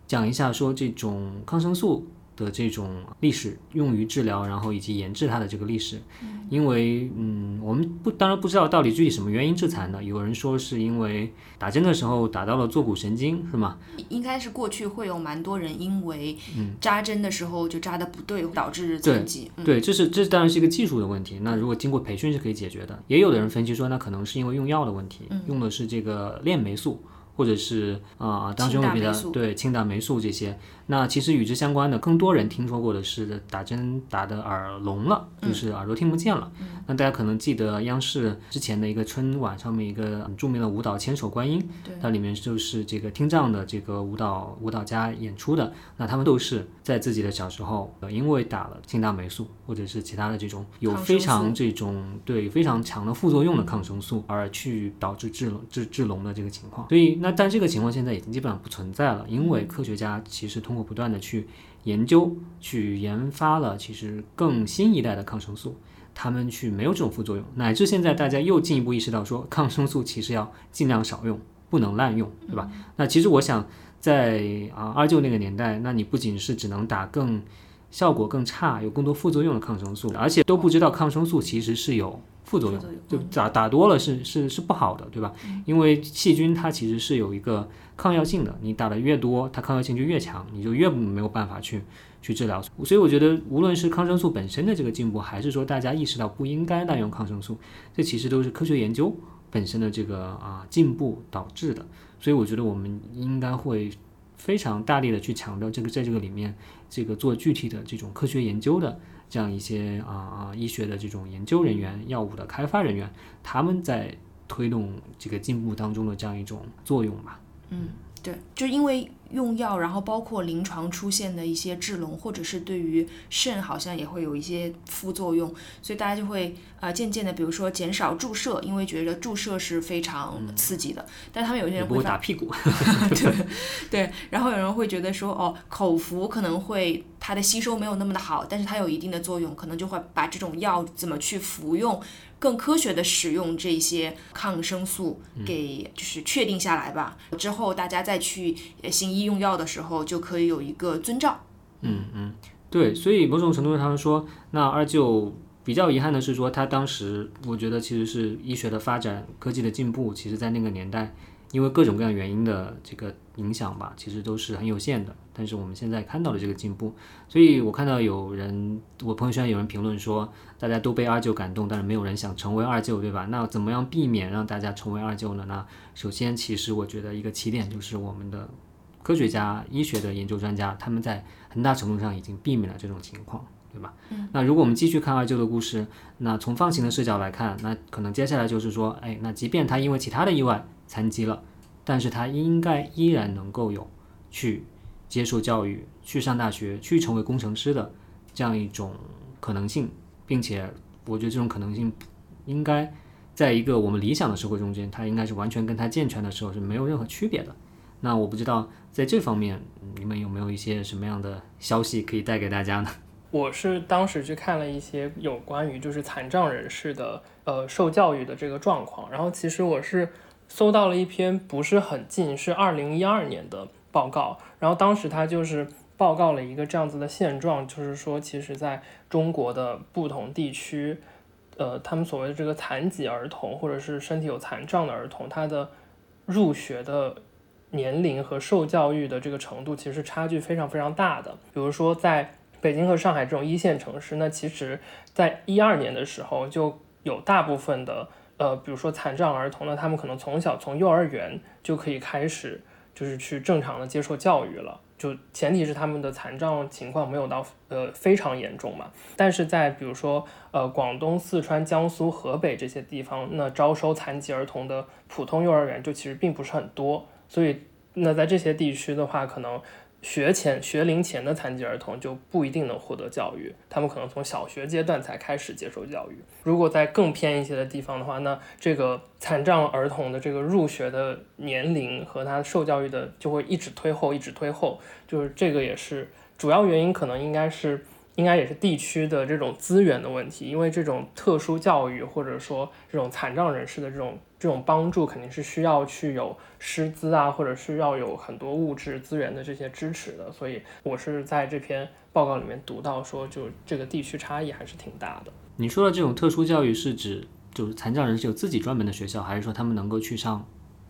讲一下说这种抗生素。的这种历史用于治疗，然后以及研制它的这个历史，因为嗯，我们不当然不知道到底具体什么原因致残的。有人说是因为打针的时候打到了坐骨神经，是吗？应该是过去会有蛮多人因为嗯扎针的时候就扎的不对，导致残疾。嗯对，这是这当然是一个技术的问题。那如果经过培训是可以解决的。也有的人分析说，那可能是因为用药的问题，用的是这个链霉素。或者是啊，当时用比较对氢大霉素这些，那其实与之相关的，更多人听说过的是打针打的耳聋了，就是耳朵听不见了。那大家可能记得央视之前的一个春晚上面一个很著名的舞蹈《千手观音》，它里面就是这个听障的这个舞蹈舞蹈家演出的，那他们都是在自己的小时候，呃因为打了青大霉素或者是其他的这种有非常这种对非常强的副作用的抗生素，而去导致致致致聋的这个情况。所以那但这个情况现在已经基本上不存在了，因为科学家其实通过不断的去研究、去研发了其实更新一代的抗生素，他们去没有这种副作用，乃至现在大家又进一步意识到说抗生素其实要尽量少用，不能滥用，对吧？那其实我想在啊二舅那个年代，那你不仅是只能打更效果更差、有更多副作用的抗生素，而且都不知道抗生素其实是有副作用，就打打多了是是是不好的，对吧？因为细菌它其实是有一个抗药性的，你打的越多，它抗药性就越强，你就越没有办法去去治疗。所以我觉得，无论是抗生素本身的这个进步，还是说大家意识到不应该滥用抗生素，这其实都是科学研究本身的这个啊进步导致的。所以我觉得我们应该会非常大力的去强调这个在这个里面，这个做具体的这种科学研究的这样一些啊啊医学的这种研究人员、药物的开发人员，他们在推动这个进步当中的这样一种作用吧。嗯对，就因为用药，然后包括临床出现的一些制聋，或者是对于肾好像也会有一些副作用，所以大家就会呃渐渐的，比如说减少注射，因为觉得注射是非常刺激的。但他们有些人会打屁股，对对，然后有人会觉得说，哦，口服可能会它的吸收没有那么的好，但是它有一定的作用，可能就会把这种药怎么去服用，更科学的使用这些抗生素给就是确定下来吧。之后大家再去呃行医用药的时候，就可以有一个遵照。嗯嗯，对，所以某种程度上说，那二舅比较遗憾的是说，他当时我觉得其实是医学的发展、科技的进步，其实在那个年代，因为各种各样原因的这个影响吧，其实都是很有限的。但是我们现在看到了这个进步，所以我看到有人，我朋友圈有人评论说，大家都被二舅感动，但是没有人想成为二舅，对吧？那怎么样避免让大家成为二舅呢？那首先，其实我觉得一个起点就是我们的科学家、医学的研究专家，他们在很大程度上已经避免了这种情况，对吧？嗯。那如果我们继续看二舅的故事，那从放行的视角来看，那可能接下来就是说，哎，那即便他因为其他的意外残疾了，但是他应该依然能够有去接受教育、去上大学、去成为工程师的这样一种可能性，并且我觉得这种可能性应该在一个我们理想的社会中间，它应该是完全跟它健全的时候是没有任何区别的。那我不知道在这方面，你们有没有一些什么样的消息可以带给大家呢？我是当时去看了一些有关于就是残障人士的呃受教育的这个状况，然后其实我是搜到了一篇不是很近，是二零一二年的报告，然后当时他就是报告了一个这样子的现状，就是说其实在中国的不同地区，呃，他们所谓的这个残疾儿童或者是身体有残障的儿童，他的入学的年龄和受教育的这个程度其实差距非常非常大的。比如说在北京和上海这种一线城市，那其实在一二年的时候就有大部分的呃，比如说残障儿童呢，他们可能从小从幼儿园就可以开始就是去正常的接受教育了。就前提是他们的残障情况没有到呃非常严重嘛，但是在比如说呃广东、四川、江苏、河北这些地方，那招收残疾儿童的普通幼儿园就其实并不是很多，所以那在这些地区的话，可能学前学龄前的残疾儿童就不一定能获得教育，他们可能从小学阶段才开始接受教育。如果在更偏一些的地方的话，那这个残障儿童的这个入学的年龄和他受教育的就会一直推后，一直推后。就是这个也是主要原因，可能应该是应该也是地区的这种资源的问题，因为这种特殊教育或者说这种残障人士的这种这种帮助，肯定是需要去有师资啊，或者是要有很多物质资源的这些支持的。所以我是在这篇报告里面读到说，就这个地区差异还是挺大的。你说的这种特殊教育是指就是残障人士有自己专门的学校，还是说他们能够去上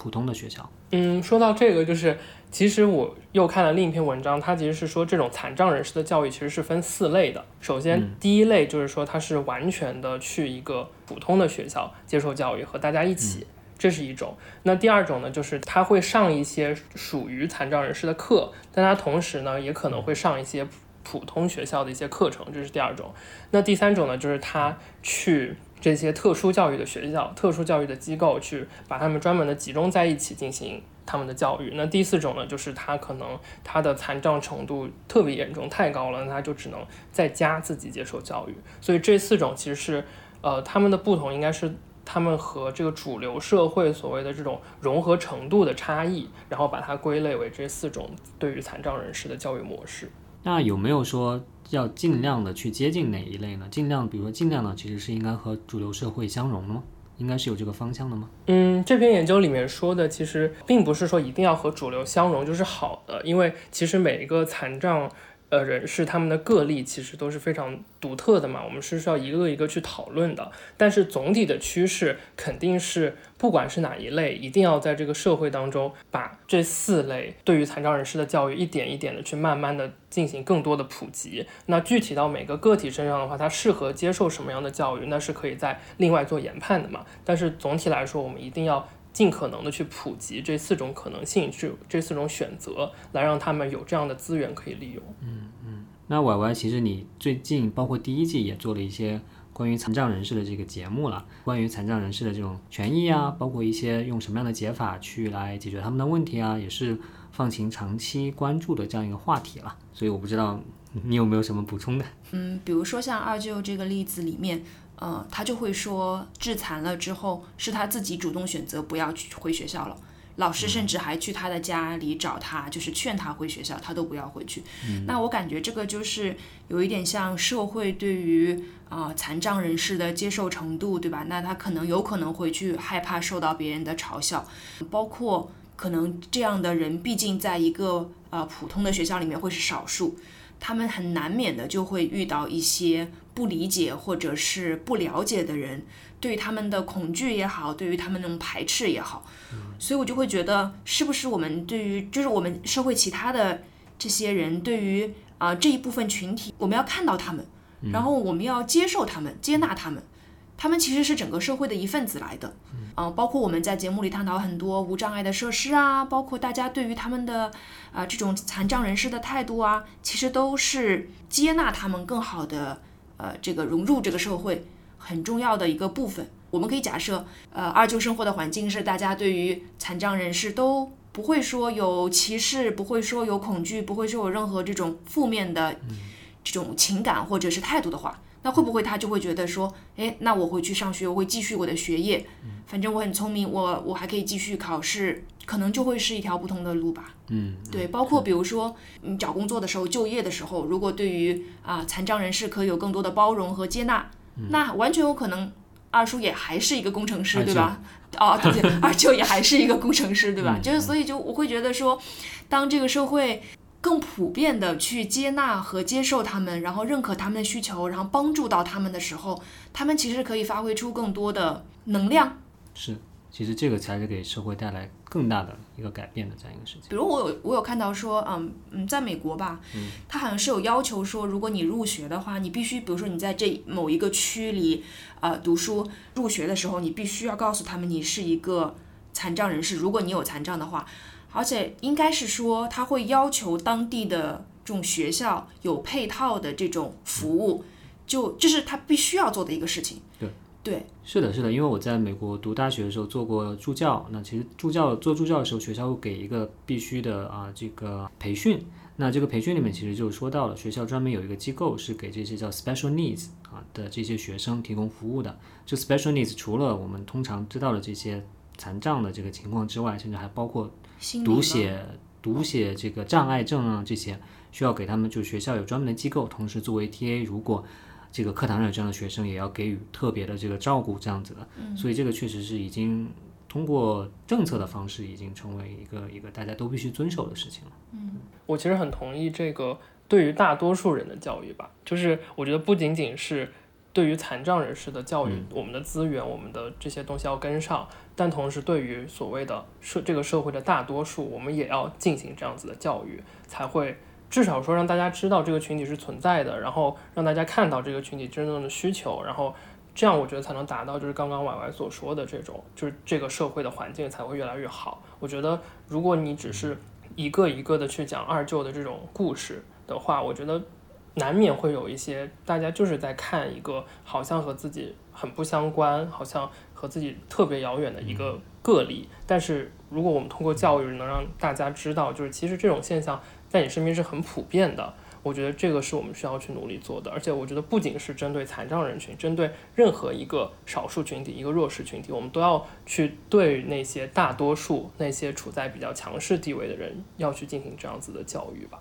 普通的学校？嗯，说到这个，就是其实我又看了另一篇文章，它其实是说这种残障人士的教育其实是分四类的。首先，第一类就是说他是完全的去一个普通的学校接受教育，和大家一起，这是一种。那第二种呢，就是他会上一些属于残障人士的课，但他同时呢也可能会上一些普通学校的一些课程，这是第二种。那第三种呢，就是他去这些特殊教育的学校、特殊教育的机构去把他们专门的集中在一起进行他们的教育。那第四种呢，就是他可能他的残障程度特别严重、太高了，那他就只能在家自己接受教育。所以这四种其实是呃他们的不同，应该是他们和这个主流社会所谓的这种融合程度的差异，然后把它归类为这四种对于残障人士的教育模式。那有没有说要尽量的去接近哪一类呢？尽量，比如说尽量呢，其实是应该和主流社会相融的吗？应该是有这个方向的吗？嗯，这篇研究里面说的，其实并不是说一定要和主流相融就是好的，因为其实每一个残障。呃，人士他们的个例其实都是非常独特的嘛，我们是需要一个一个去讨论的。但是总体的趋势肯定是，不管是哪一类，一定要在这个社会当中把这四类对于残障人士的教育一点一点的去慢慢的进行更多的普及。那具体到每个个体身上的话，他适合接受什么样的教育，那是可以在另外做研判的嘛。但是总体来说，我们一定要。尽可能的去普及这四种可能性，这这四种选择，来让他们有这样的资源可以利用。嗯嗯。那歪歪，其实你最近包括第一季也做了一些关于残障人士的这个节目了，关于残障人士的这种权益啊，包括一些用什么样的解法去来解决他们的问题啊，也是放晴长期关注的这样一个话题了。所以我不知道你有没有什么补充的？嗯，比如说像二舅这个例子里面。呃，他就会说，致残了之后是他自己主动选择不要去回学校了，老师甚至还去他的家里找他，就是劝他回学校，他都不要回去。那我感觉这个就是有一点像社会对于啊残障人士的接受程度，对吧？那他可能有可能会去害怕受到别人的嘲笑，包括可能这样的人，毕竟在一个呃普通的学校里面会是少数。他们很难免的就会遇到一些不理解或者是不了解的人，对于他们的恐惧也好，对于他们那种排斥也好，所以我就会觉得，是不是我们对于就是我们社会其他的这些人，对于啊这一部分群体，我们要看到他们，然后我们要接受他们，接纳他们。他们其实是整个社会的一份子来的，嗯，包括我们在节目里探讨很多无障碍的设施啊，包括大家对于他们的啊这种残障人士的态度啊，其实都是接纳他们更好的呃这个融入这个社会很重要的一个部分。我们可以假设，呃，二舅生活的环境是大家对于残障人士都不会说有歧视，不会说有恐惧，不会说有任何这种负面的这种情感或者是态度的话。那会不会他就会觉得说，哎，那我回去上学，我会继续我的学业，反正我很聪明，我我还可以继续考试，可能就会是一条不同的路吧。嗯，对，包括比如说你找工作的时候、就业的时候，如果对于啊残障人士可以有更多的包容和接纳，那完全有可能二叔也还是一个工程师，对吧？哦，对对，二舅也还是一个工程师，对吧？就是所以就我会觉得说，当这个社会。更普遍的去接纳和接受他们，然后认可他们的需求，然后帮助到他们的时候，他们其实可以发挥出更多的能量。是，其实这个才是给社会带来更大的一个改变的这样一个事情。比如我有我有看到说，嗯嗯，在美国吧，嗯，他好像是有要求说，如果你入学的话，你必须，比如说你在这某一个区里，呃，读书入学的时候，你必须要告诉他们你是一个残障人士，如果你有残障的话。而且应该是说，他会要求当地的这种学校有配套的这种服务，就这是他必须要做的一个事情。对对，是的，是的，因为我在美国读大学的时候做过助教，那其实助教做助教的时候，学校会给一个必须的啊这个培训。那这个培训里面其实就说到了，学校专门有一个机构是给这些叫 special needs 啊的这些学生提供服务的。这 special needs 除了我们通常知道的这些残障的这个情况之外，甚至还包括。读写、读写这个障碍症啊，这些需要给他们，就学校有专门的机构，同时作为 TA，如果这个课堂上有这样的学生，也要给予特别的这个照顾，这样子的。所以这个确实是已经通过政策的方式，已经成为一个一个大家都必须遵守的事情了。嗯，我其实很同意这个对于大多数人的教育吧，就是我觉得不仅仅是。对于残障人士的教育，我们的资源，我们的这些东西要跟上，但同时对于所谓的社这个社会的大多数，我们也要进行这样子的教育，才会至少说让大家知道这个群体是存在的，然后让大家看到这个群体真正的需求，然后这样我觉得才能达到就是刚刚婉婉所说的这种，就是这个社会的环境才会越来越好。我觉得如果你只是一个一个的去讲二舅的这种故事的话，我觉得。难免会有一些大家就是在看一个好像和自己很不相关，好像和自己特别遥远的一个个例。但是如果我们通过教育能让大家知道，就是其实这种现象在你身边是很普遍的，我觉得这个是我们需要去努力做的。而且我觉得不仅是针对残障人群，针对任何一个少数群体、一个弱势群体，我们都要去对那些大多数、那些处在比较强势地位的人，要去进行这样子的教育吧。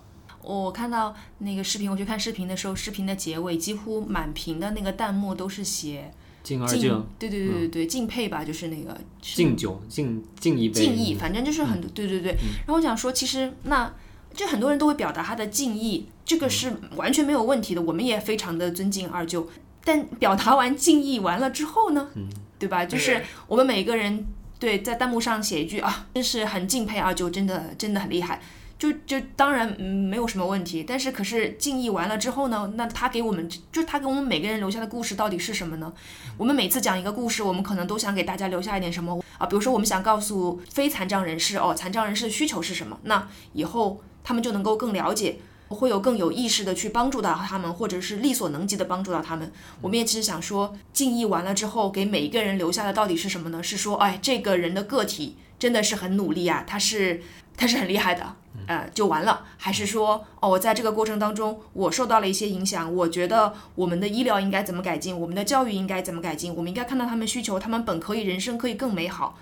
我看到那个视频，我去看视频的时候，视频的结尾几乎满屏的那个弹幕都是写敬敬二舅，对对对对对，敬佩吧，就是那个敬酒，敬敬一杯，敬意，反正就是很多，对对对。然后我想说，其实那就很多人都会表达他的敬意，这个是完全没有问题的，我们也非常的尊敬二舅。但表达完敬意完了之后呢，对吧？就是我们每个人对在弹幕上写一句啊，真是很敬佩二舅，真的真的很厉害。就就当然没有什么问题，但是可是敬意完了之后呢，那他给我们就是他给我们每个人留下的故事到底是什么呢？我们每次讲一个故事，我们可能都想给大家留下一点什么啊？比如说我们想告诉非残障人士哦，残障人士的需求是什么？那以后他们就能够更了解，会有更有意识的去帮助到他们，或者是力所能及的帮助到他们。我们也只是想说，敬意完了之后，给每一个人留下的到底是什么呢？是说，哎，这个人的个体真的是很努力啊，他是他是很厉害的。呃，就完了，还是说，哦，我在这个过程当中，我受到了一些影响，我觉得我们的医疗应该怎么改进，我们的教育应该怎么改进，我们应该看到他们需求，他们本可以人生可以更美好，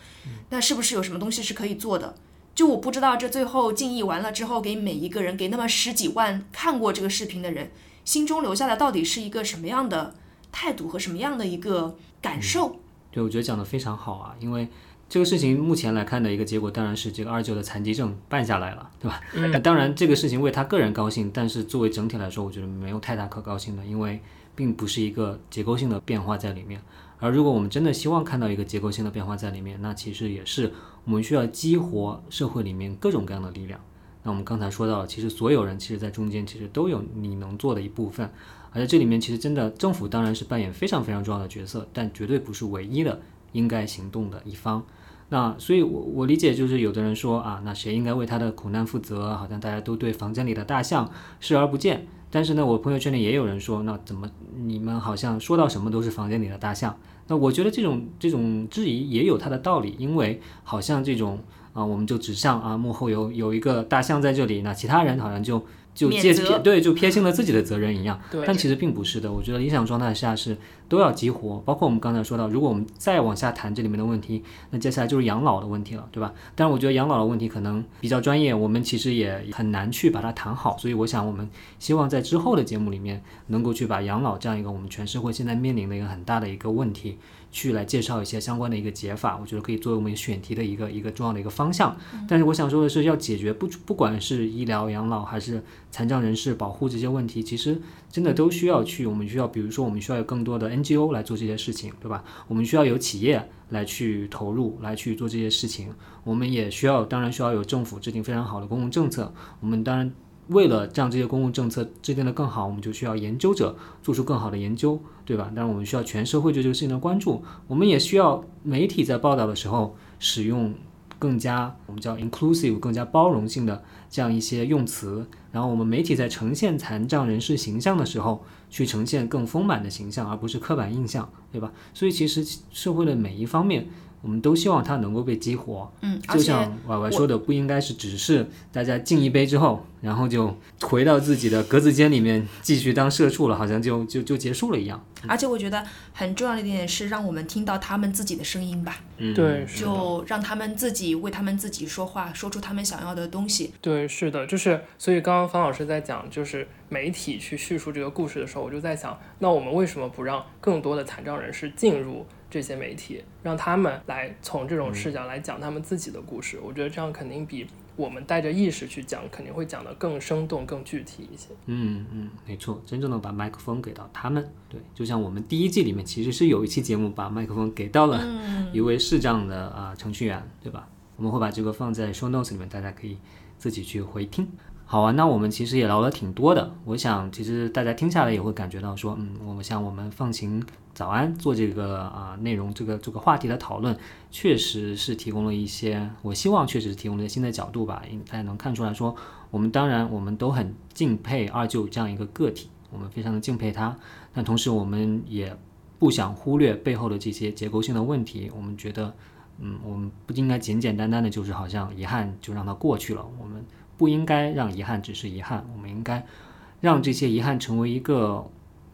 那是不是有什么东西是可以做的？就我不知道，这最后敬意完了之后，给每一个人，给那么十几万看过这个视频的人，心中留下的到底是一个什么样的态度和什么样的一个感受？对，我觉得讲的非常好啊，因为。这个事情目前来看的一个结果，当然是这个二舅的残疾证办下来了，对吧？那当然这个事情为他个人高兴，但是作为整体来说，我觉得没有太大可高兴的，因为并不是一个结构性的变化在里面。而如果我们真的希望看到一个结构性的变化在里面，那其实也是我们需要激活社会里面各种各样的力量。那我们刚才说到了，其实所有人其实在中间其实都有你能做的一部分，而在这里面其实真的政府当然是扮演非常非常重要的角色，但绝对不是唯一的。应该行动的一方，那所以，我我理解就是有的人说啊，那谁应该为他的苦难负责？好像大家都对房间里的大象视而不见。但是呢，我朋友圈里也有人说，那怎么你们好像说到什么都是房间里的大象？那我觉得这种这种质疑也有它的道理，因为好像这种啊，我们就指向啊幕后有有一个大象在这里，那其他人好像就。就借撇对，就撇清了自己的责任一样，但其实并不是的。我觉得理想状态下是都要激活，包括我们刚才说到，如果我们再往下谈这里面的问题，那接下来就是养老的问题了，对吧？但是我觉得养老的问题可能比较专业，我们其实也很难去把它谈好。所以我想，我们希望在之后的节目里面，能够去把养老这样一个我们全社会现在面临的一个很大的一个问题。去来介绍一些相关的一个解法，我觉得可以作为我们选题的一个一个重要的一个方向。但是我想说的是，要解决不不管是医疗养老还是残障人士保护这些问题，其实真的都需要去，我们需要，比如说我们需要有更多的 NGO 来做这些事情，对吧？我们需要有企业来去投入来去做这些事情，我们也需要，当然需要有政府制定非常好的公共政策。我们当然。为了让这些公共政策制定的更好，我们就需要研究者做出更好的研究，对吧？当然，我们需要全社会对这个事情的关注，我们也需要媒体在报道的时候使用更加我们叫 inclusive、更加包容性的这样一些用词。然后，我们媒体在呈现残障人士形象的时候，去呈现更丰满的形象，而不是刻板印象，对吧？所以，其实社会的每一方面。我们都希望它能够被激活，嗯，就像婉婉说的，不应该是只是大家敬一杯之后，然后就回到自己的格子间里面继续当社畜了，好像就就就结束了一样。而且我觉得很重要的一点是，让我们听到他们自己的声音吧，嗯，对，就让他们自己为他们自己说话，说出他们想要的东西。对，是的，就是所以刚刚方老师在讲，就是媒体去叙述这个故事的时候，我就在想，那我们为什么不让更多的残障人士进入？这些媒体让他们来从这种视角来讲他们自己的故事，我觉得这样肯定比我们带着意识去讲，肯定会讲得更生动、更具体一些。嗯嗯，没错，真正的把麦克风给到他们。对，就像我们第一季里面其实是有一期节目把麦克风给到了一位视障的啊程序员，对吧？我们会把这个放在 show notes 里面，大家可以自己去回听。好啊，那我们其实也聊了挺多的。我想，其实大家听下来也会感觉到说，嗯，我们像我们放晴早安做这个啊内容，这个这个话题的讨论，确实是提供了一些，我希望确实是提供了一些新的角度吧。因大家能看出来说，我们当然我们都很敬佩二舅这样一个个体，我们非常的敬佩他。但同时，我们也不想忽略背后的这些结构性的问题。我们觉得，嗯，我们不应该简简单单的就是好像遗憾就让它过去了。我们。不应该让遗憾只是遗憾，我们应该让这些遗憾成为一个，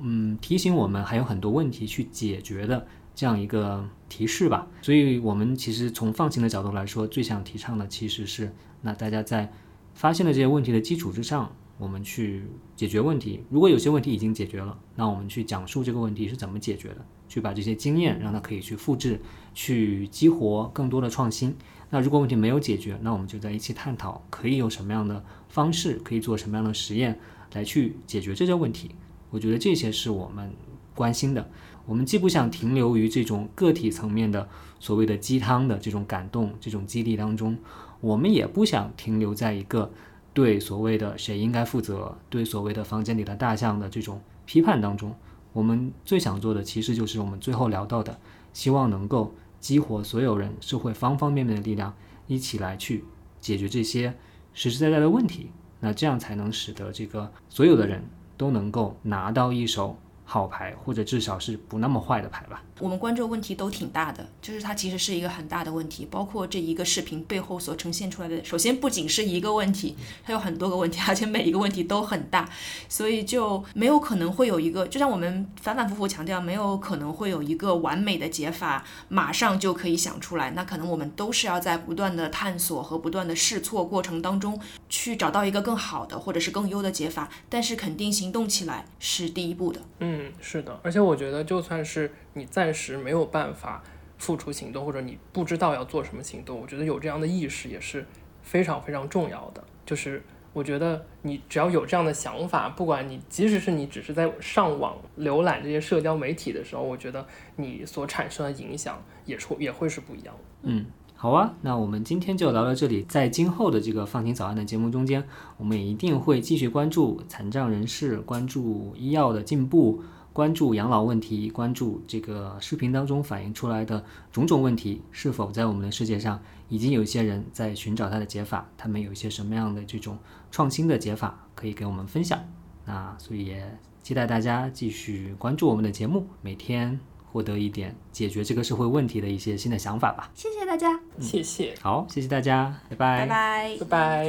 嗯，提醒我们还有很多问题去解决的这样一个提示吧。所以，我们其实从放晴的角度来说，最想提倡的其实是，那大家在发现了这些问题的基础之上，我们去解决问题。如果有些问题已经解决了，那我们去讲述这个问题是怎么解决的，去把这些经验让它可以去复制，去激活更多的创新。那如果问题没有解决，那我们就在一起探讨，可以有什么样的方式，可以做什么样的实验来去解决这些问题。我觉得这些是我们关心的。我们既不想停留于这种个体层面的所谓的鸡汤的这种感动、这种激励当中，我们也不想停留在一个对所谓的谁应该负责、对所谓的房间里的大象的这种批判当中。我们最想做的，其实就是我们最后聊到的，希望能够激活所有人、社会方方面面的力量，一起来去解决这些实实在在的问题。那这样才能使得这个所有的人都能够拿到一手好牌，或者至少是不那么坏的牌吧。我们关注的问题都挺大的，就是它其实是一个很大的问题，包括这一个视频背后所呈现出来的。首先不仅是一个问题，它有很多个问题，而且每一个问题都很大，所以就没有可能会有一个，就像我们反反复复强调，没有可能会有一个完美的解法，马上就可以想出来。那可能我们都是要在不断的探索和不断的试错过程当中，去找到一个更好的或者是更优的解法。但是肯定行动起来是第一步的。嗯，是的，而且我觉得就算是你暂时没有办法付出行动，或者你不知道要做什么行动，我觉得有这样的意识也是非常非常重要的。就是我觉得你只要有这样的想法，不管你即使是你只是在上网浏览这些社交媒体的时候，我觉得你所产生的影响也是也会是不一样的。嗯，好啊，那我们今天就聊到这里。在今后的这个放晴早安的节目中间，我们也一定会继续关注残障人士，关注医药的进步，关注养老问题，关注这个视频当中反映出来的种种问题，是否在我们的世界上已经有一些人在寻找它的解法？他们有一些什么样的这种创新的解法可以给我们分享？那所以也期待大家继续关注我们的节目，每天获得一点解决这个社会问题的一些新的想法吧。谢谢大家，谢谢，好，谢谢大家，拜拜。拜拜拜拜。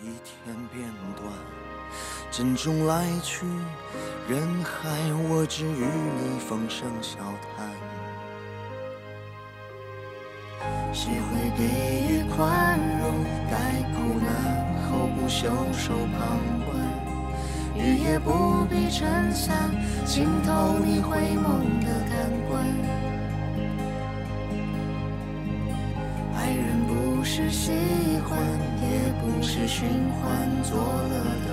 一天变短，珍重来去，人海我只与你风声笑谈。谁会给予宽容？待苦难后不袖手旁观，雨也不必撑伞，浸透你回眸的感官。爱人不是喜欢，也不是循环做了，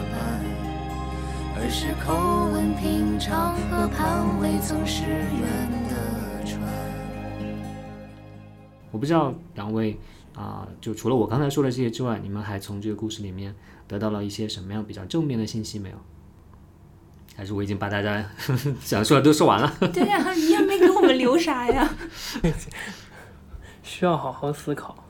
而是口吻平常和盼未曾是远的船。我不知道两位啊、就除了我刚才说的这些之外，你们还从这个故事里面得到了一些什么样比较正面的信息没有？还是我已经把大家 想说的都说完了？对呀、你也没给我们留啥呀。需要好好思考。